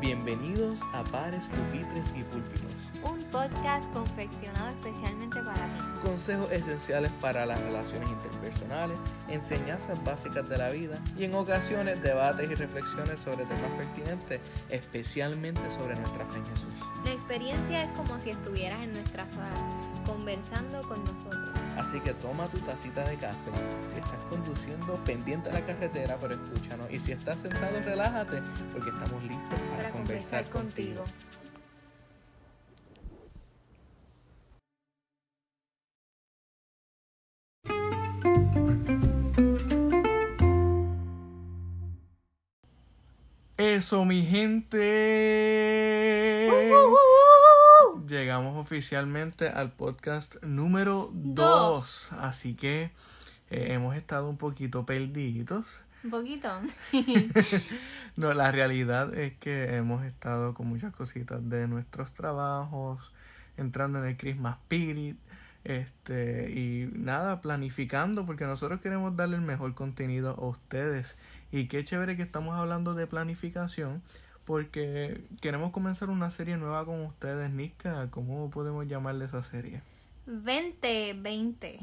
Bienvenidos a Pares, Pupitres y Púlpitos. Podcast confeccionado especialmente para ti. Consejos esenciales para las relaciones interpersonales, enseñanzas básicas de la vida y en ocasiones debates y reflexiones sobre temas pertinentes, especialmente sobre nuestra fe en Jesús. La experiencia es como si estuvieras en nuestra sala, conversando con nosotros. Así que toma tu tacita de café. Si estás conduciendo, pendiente a la carretera, pero escúchanos. Y si estás sentado, relájate, porque estamos listos para, Para conversar, conversar contigo. contigo. Eso, mi gente. Llegamos oficialmente al podcast número 2. Dos. Así que eh, hemos estado un poquito perdidos. Un poquito. No, la realidad es que hemos estado con muchas cositas de nuestros trabajos, entrando en el Christmas Spirit, este, y nada, planificando, porque nosotros queremos darle el mejor contenido a ustedes. Y qué chévere que estamos hablando de planificación, porque queremos comenzar una serie nueva con ustedes, Niska. ¿Cómo podemos llamarle esa serie? 2020.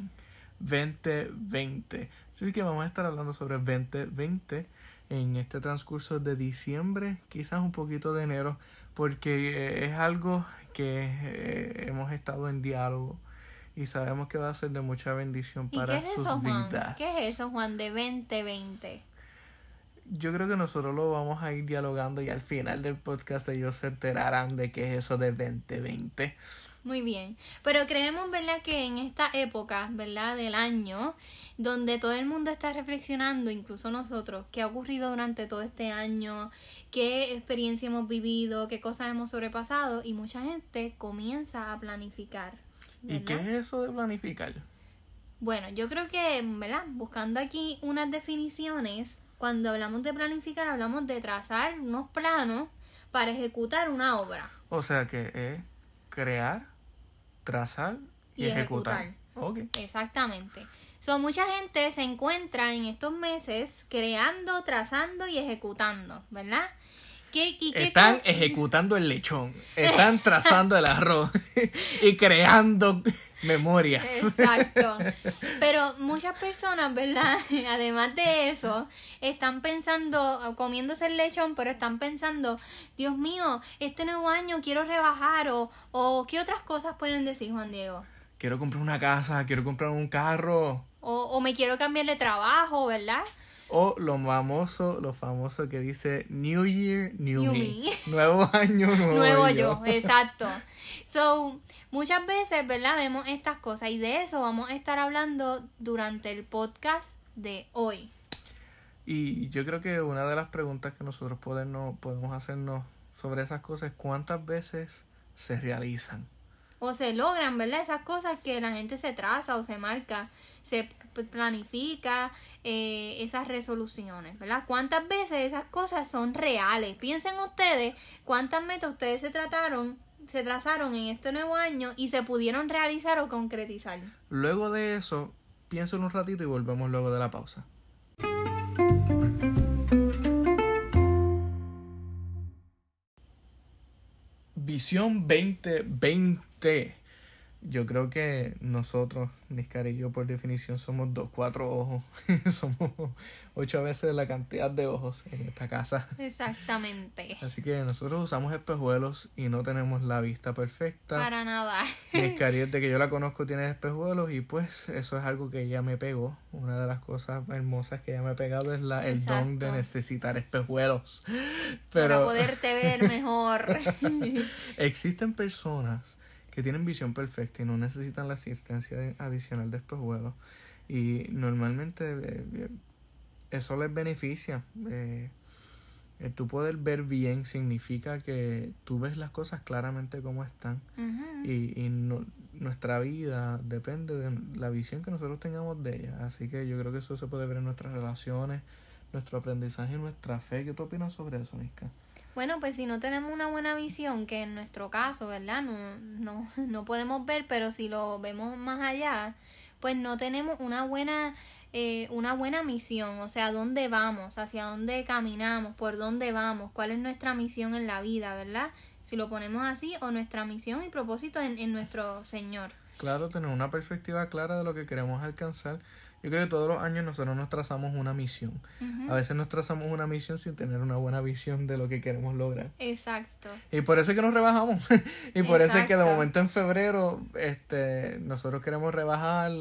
2020. Así que vamos a estar hablando sobre 2020 en este transcurso de diciembre, quizás un poquito de enero, porque eh, es algo que eh, hemos estado en diálogo y sabemos que va a ser de mucha bendición ¿Y para qué es sus eso, Juan? vidas. ¿Qué es eso, Juan, de 2020? Yo creo que nosotros lo vamos a ir dialogando y al final del podcast ellos se enterarán de qué es eso de 2020. Muy bien. Pero creemos, ¿verdad?, que en esta época, ¿verdad?, del año, donde todo el mundo está reflexionando, incluso nosotros, qué ha ocurrido durante todo este año, qué experiencia hemos vivido, qué cosas hemos sobrepasado, y mucha gente comienza a planificar. ¿Y qué es eso de planificar? Bueno, yo creo que, ¿verdad? Buscando aquí unas definiciones, cuando hablamos de planificar, hablamos de trazar unos planos para ejecutar una obra. O sea que es crear, trazar y, Y ejecutar. ejecutar. Ok. Exactamente. So, mucha gente se encuentra en estos meses creando, trazando y ejecutando, ¿verdad? ¿Qué, y qué Están ejecutando el lechón, están trazando el arroz y creando memorias. Exacto. Pero muchas personas, ¿verdad? Además de eso, están pensando, comiéndose el lechón, pero están pensando, Dios mío, este nuevo año quiero rebajar o, o ¿qué otras cosas pueden decir, Juan Diego? Quiero comprar una casa, quiero comprar un carro. O, o me quiero cambiar de trabajo, ¿verdad? O lo famoso, lo famoso que dice New Year, New, New me. me. Nuevo año, nuevo, Nuevo yo, exacto. So, muchas veces, ¿verdad? Vemos estas cosas y de eso vamos a estar hablando durante el podcast de hoy. Y yo creo que una de las preguntas que nosotros podemos, podemos hacernos sobre esas cosas es cuántas veces se realizan. O se logran, ¿verdad? Esas cosas que la gente se traza o se marca, se planifica, eh, esas resoluciones, ¿verdad? ¿Cuántas veces esas cosas son reales? Piensen ustedes cuántas metas ustedes se trataron, se trazaron en este nuevo año y se pudieron realizar o concretizar. Luego de eso, pienso un ratito y volvemos luego de la pausa. Visión 2020. Yo creo que nosotros, Niscar y yo, por definición, somos dos, cuatro ojos. somos ocho veces la cantidad de ojos en esta casa. Exactamente. Así que nosotros usamos espejuelos y no tenemos la vista perfecta. Para nada. Niscar, desde que yo la conozco, tiene espejuelos y pues eso es algo que ella me pegó. Una de las cosas hermosas que ella me ha pegado es la, el don de necesitar espejuelos. para poderte ver mejor. existen personas que tienen visión perfecta y no necesitan la asistencia adicional de espejuelos. Y normalmente eh, eh, eso les beneficia. Eh, el tú poder ver bien significa que tú ves las cosas claramente como están. Y, y no- nuestra vida depende de la visión que nosotros tengamos de ella. Así que yo creo que eso se puede ver en nuestras relaciones, nuestro aprendizaje y nuestra fe. ¿Qué tú opinas sobre eso, Niska? Bueno, pues si no tenemos una buena visión, que en nuestro caso, ¿verdad? No, no, no podemos ver, pero si lo vemos más allá, pues no tenemos una buena eh, una buena misión, o sea, dónde vamos, hacia dónde caminamos, por dónde vamos, cuál es nuestra misión en la vida, ¿verdad? Si lo ponemos así, o nuestra misión y propósito en, en nuestro Señor. Claro, tener una perspectiva clara de lo que queremos alcanzar yo creo que todos los años nosotros nos trazamos una misión. A veces nos trazamos una misión sin tener una buena visión de lo que queremos lograr. Exacto. Y por eso es que nos rebajamos. y por eso es que de momento en febrero este nosotros queremos rebajar,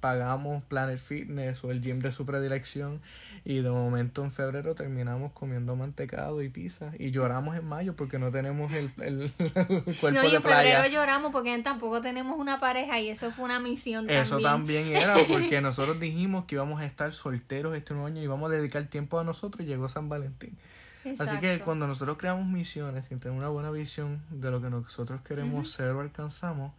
pagamos Planet Fitness o el gym de su predilección y de momento en febrero terminamos comiendo mantecado y pizza y lloramos en mayo porque no tenemos el, el, cuerpo no, y en febrero lloramos porque tampoco tenemos una pareja y eso fue una misión también. Eso también era porque nosotros dijimos que íbamos a estar solteros este nuevo año y íbamos a dedicar tiempo a nosotros y llegó San Valentín. Así que cuando nosotros creamos misiones sin tener una buena visión de lo que nosotros queremos ser o alcanzamos,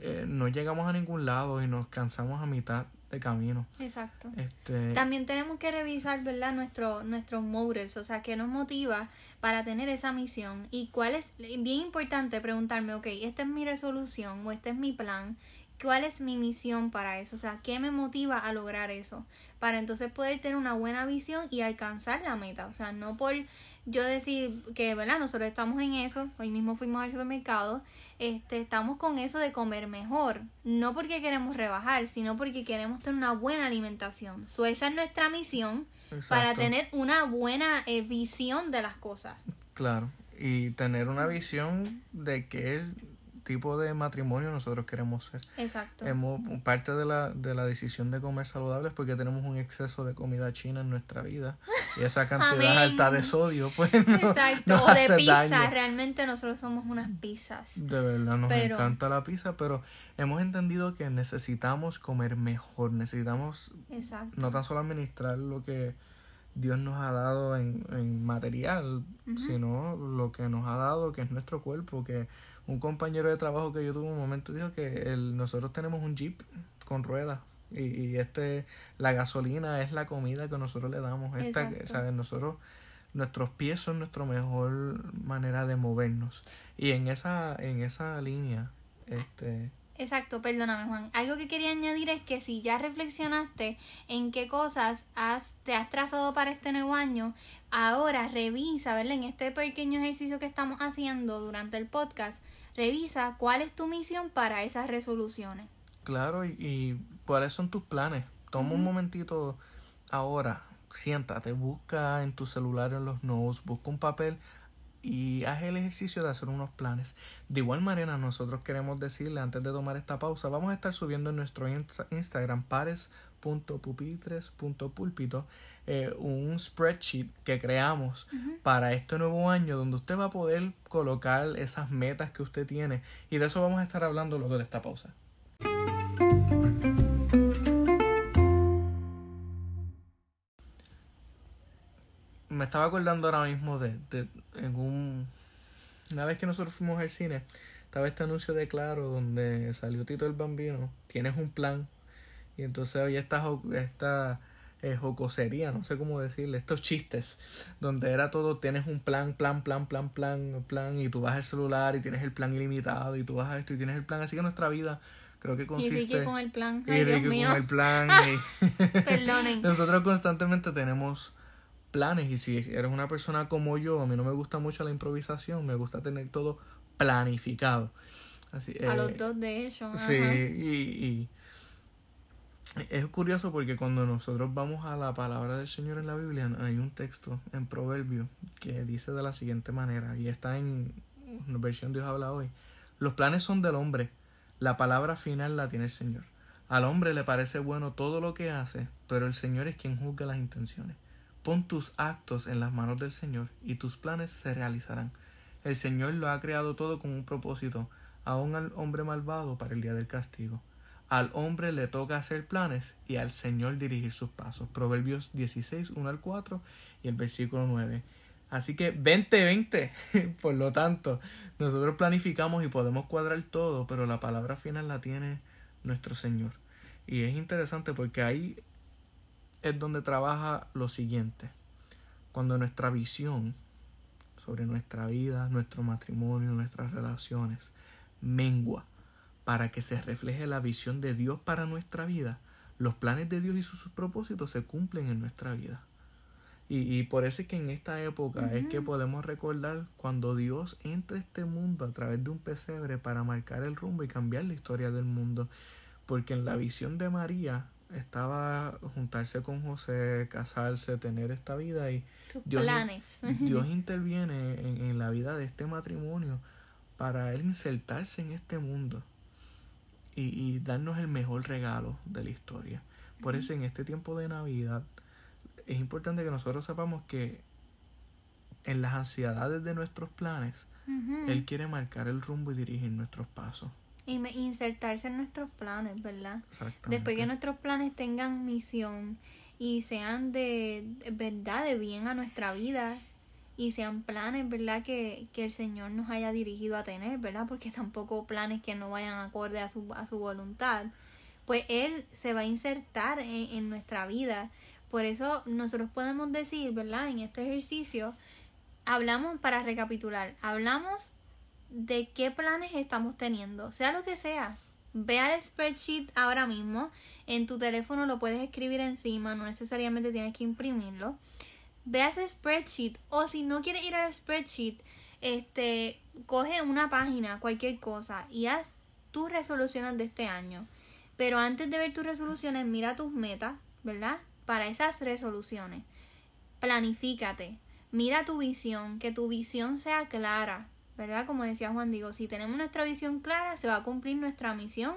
eh, no llegamos a ningún lado y nos cansamos a mitad de camino. Exacto. Este... También tenemos que revisar, ¿verdad? Nuestro, nuestros motives, o sea, qué nos motiva para tener esa misión y cuál es, bien importante preguntarme, ok, esta es mi resolución o este es mi plan, ¿cuál es mi misión para eso? O sea, ¿qué me motiva a lograr eso? Para entonces poder tener una buena visión y alcanzar la meta, o sea, no por yo decir que, ¿verdad? Nosotros estamos en eso, hoy mismo fuimos al supermercado, este, estamos con eso de comer mejor, no porque queremos rebajar, sino porque queremos tener una buena alimentación. So, esa es nuestra misión para tener una buena eh, visión de las cosas. Claro, y tener una visión de que tipo de matrimonio nosotros queremos ser. Exacto. Hemos, parte de la, de la decisión de comer saludable es porque tenemos un exceso de comida china en nuestra vida. Y esa cantidad alta de sodio pues no, Exacto, o de pizza, realmente nosotros somos unas pizzas. De verdad, nos encanta la pizza, pero hemos entendido que necesitamos comer mejor, necesitamos no tan solo administrar lo que Dios nos ha dado en, en material, sino lo que nos ha dado, que es nuestro cuerpo, que un compañero de trabajo que yo tuve un momento dijo que el, nosotros tenemos un jeep con ruedas y, y, este la gasolina es la comida que nosotros le damos esta ¿sabes? nosotros nuestros pies son nuestra mejor manera de movernos y en esa en esa línea este Exacto, perdóname Juan. Algo que quería añadir es que si ya reflexionaste en qué cosas has, te has trazado para este nuevo año, ahora revisa, ¿verdad? En este pequeño ejercicio que estamos haciendo durante el podcast, revisa cuál es tu misión para esas resoluciones. Claro, y, cuáles son tus planes. Toma un momentito ahora, siéntate, busca en tu celular en los notes, busca un papel y haz el ejercicio de hacer unos planes. De igual manera, nosotros queremos decirle antes de tomar esta pausa, vamos a estar subiendo en nuestro Instagram pares.pupitres.púlpito eh, un spreadsheet que creamos para este nuevo año donde usted va a poder colocar esas metas que usted tiene. Y de eso vamos a estar hablando luego de esta pausa. Me estaba acordando ahora mismo de, de en un una vez que nosotros fuimos al cine estaba este anuncio de Claro donde salió Tito el Bambino tienes un plan y entonces había esta, esta eh, jocosería, no sé cómo decirle, estos chistes, donde era todo, tienes un plan, plan, plan, plan, plan, plan, y tú vas al celular y tienes el plan ilimitado, y tú vas a esto y tienes el plan, así que nuestra vida creo que consiste... Y con el plan, Ay, Dios mío. con el plan, Perdonen. Nosotros constantemente tenemos planes, y si eres una persona como yo, a mí no me gusta mucho la improvisación, me gusta tener todo planificado. Así, a los eh, dos, de hecho. Sí, y, y es curioso porque cuando nosotros vamos a la palabra del Señor en la Biblia, hay un texto en Proverbio que dice de la siguiente manera, y está en la versión Dios habla hoy. Los planes son del hombre, la palabra final la tiene el Señor. Al hombre le parece bueno todo lo que hace, pero el Señor es quien juzga las intenciones. Pon tus actos en las manos del Señor y tus planes se realizarán. El Señor lo ha creado todo con un propósito, aun al hombre malvado para el día del castigo. Al hombre le toca hacer planes y al Señor dirigir sus pasos. Proverbios 16, 1 al 4 y el versículo 9. Así que 20-20. Por lo tanto, nosotros planificamos y podemos cuadrar todo, pero la palabra final la tiene nuestro Señor. Y es interesante porque ahí es donde trabaja lo siguiente. Cuando nuestra visión sobre nuestra vida, nuestro matrimonio, nuestras relaciones mengua para que se refleje la visión de Dios para nuestra vida, los planes de Dios y sus, propósitos se cumplen en nuestra vida. Y, y, por eso es que en esta época es que podemos recordar cuando Dios entra a este mundo a través de un pesebre para marcar el rumbo y cambiar la historia del mundo. Porque en la visión de María estaba juntarse con José, casarse, tener esta vida y Dios, planes. Dios interviene en, en la vida de este matrimonio para él insertarse en este mundo y, y, darnos el mejor regalo de la historia. Por eso en este tiempo de Navidad es importante que nosotros sepamos que en las ansiedades de nuestros planes, Él quiere marcar el rumbo y dirigir nuestros pasos. Y insertarse en nuestros planes, ¿verdad? Después que nuestros planes tengan misión y sean de verdad, de bien a nuestra vida, y sean planes, ¿verdad? Que, que el Señor nos haya dirigido a tener, ¿verdad? Porque tampoco planes que no vayan acorde a su, a su voluntad. Pues Él se va a insertar en, en nuestra vida. Por eso nosotros podemos decir, ¿verdad? En este ejercicio, hablamos, para recapitular, hablamos de qué planes estamos teniendo, sea lo que sea. Ve al spreadsheet ahora mismo, en tu teléfono lo puedes escribir encima, no necesariamente tienes que imprimirlo ve a ese spreadsheet o si no quieres ir al spreadsheet, este, coge una página, cualquier cosa y haz tus resoluciones de este año. Pero antes de ver tus resoluciones, mira tus metas, ¿verdad? Para esas resoluciones. Planifícate. Mira tu visión, que tu visión sea clara, ¿verdad? Como decía Juan Digo, si tenemos nuestra visión clara, se va a cumplir nuestra misión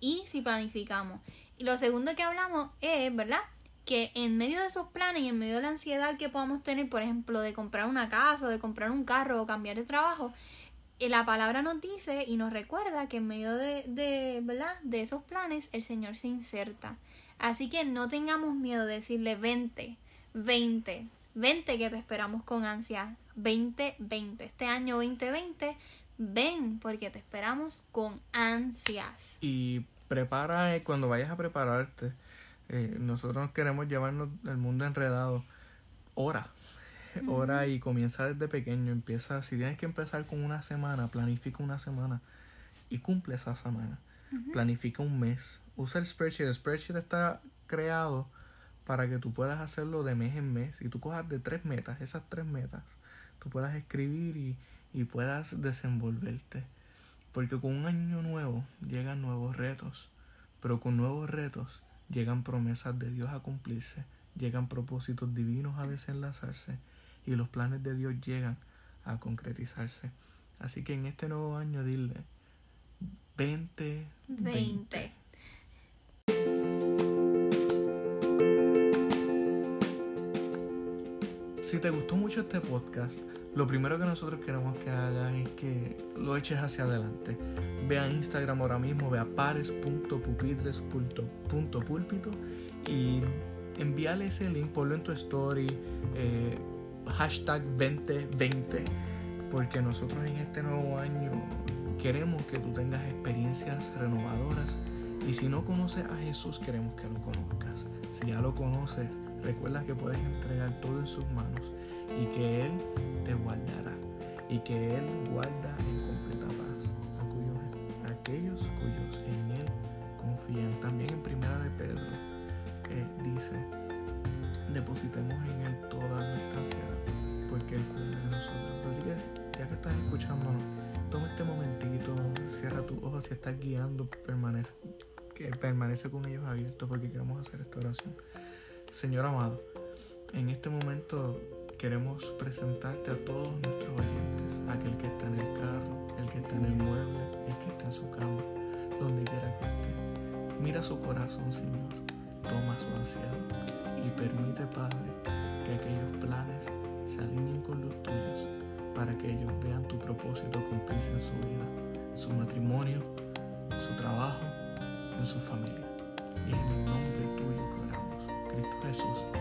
y si planificamos. Y lo segundo que hablamos es, ¿verdad? Que en medio de esos planes y en medio de la ansiedad que podamos tener, por ejemplo, de comprar una casa, de comprar un carro o cambiar de trabajo, eh, la palabra nos dice y nos recuerda que en medio de, de, de esos planes el Señor se inserta. Así que no tengamos miedo de decirle 20, 20, 20 que te esperamos con ansia, 20, 20. Este año 2020, ven porque te esperamos con ansias. Y prepara eh, cuando vayas a prepararte eh, nosotros queremos llevarnos el mundo enredado. Ora. Ora y comienza desde pequeño. Empieza, si tienes que empezar con una semana, planifica una semana y cumple esa semana. Planifica un mes. Usa el spreadsheet. El spreadsheet está creado para que tú puedas hacerlo de mes en mes y tú cojas de tres metas, esas tres metas, tú puedas escribir y, y puedas desenvolverte. Porque con un año nuevo llegan nuevos retos, pero con nuevos retos llegan promesas de Dios a cumplirse, llegan propósitos divinos a desenlazarse y los planes de Dios llegan a concretizarse. Así que en este nuevo año dile 20, 20. Si te gustó mucho este podcast, lo primero que nosotros queremos que hagas es que lo eches hacia adelante. Ve a Instagram ahora mismo, ve a pares.pupitres.púlpito y envíale ese link, ponlo en tu story, eh, hashtag 2020, porque nosotros en este nuevo año queremos que tú tengas experiencias renovadoras y si no conoces a Jesús queremos que lo conozcas. Si ya lo conoces, recuerda que puedes entregar todo en sus manos y que Él te guardará y que Él guarda en completa paz a, aquellos cuyos en Él confían. También en Primera de Pedro eh, dice, depositemos en Él toda nuestra ansiedad porque Él cuida de nosotros. Así que ya que estás escuchándonos, toma este momentito, cierra tus ojos si estás guiando, permanece, que permanece con ellos abiertos porque queremos hacer esta oración. Señor amado, en este momento queremos presentarte a todos nuestros oyentes, aquel que está en el carro, el que está en el mueble, el que está en su cama, donde quiera que esté. Mira su corazón, Señor, toma su ansiedad y permite, Padre, que aquellos planes se alineen con los tuyos para que ellos vean tu propósito cumplirse en su vida, en su matrimonio, en su trabajo, en su familia. Y en el nombre 是不是？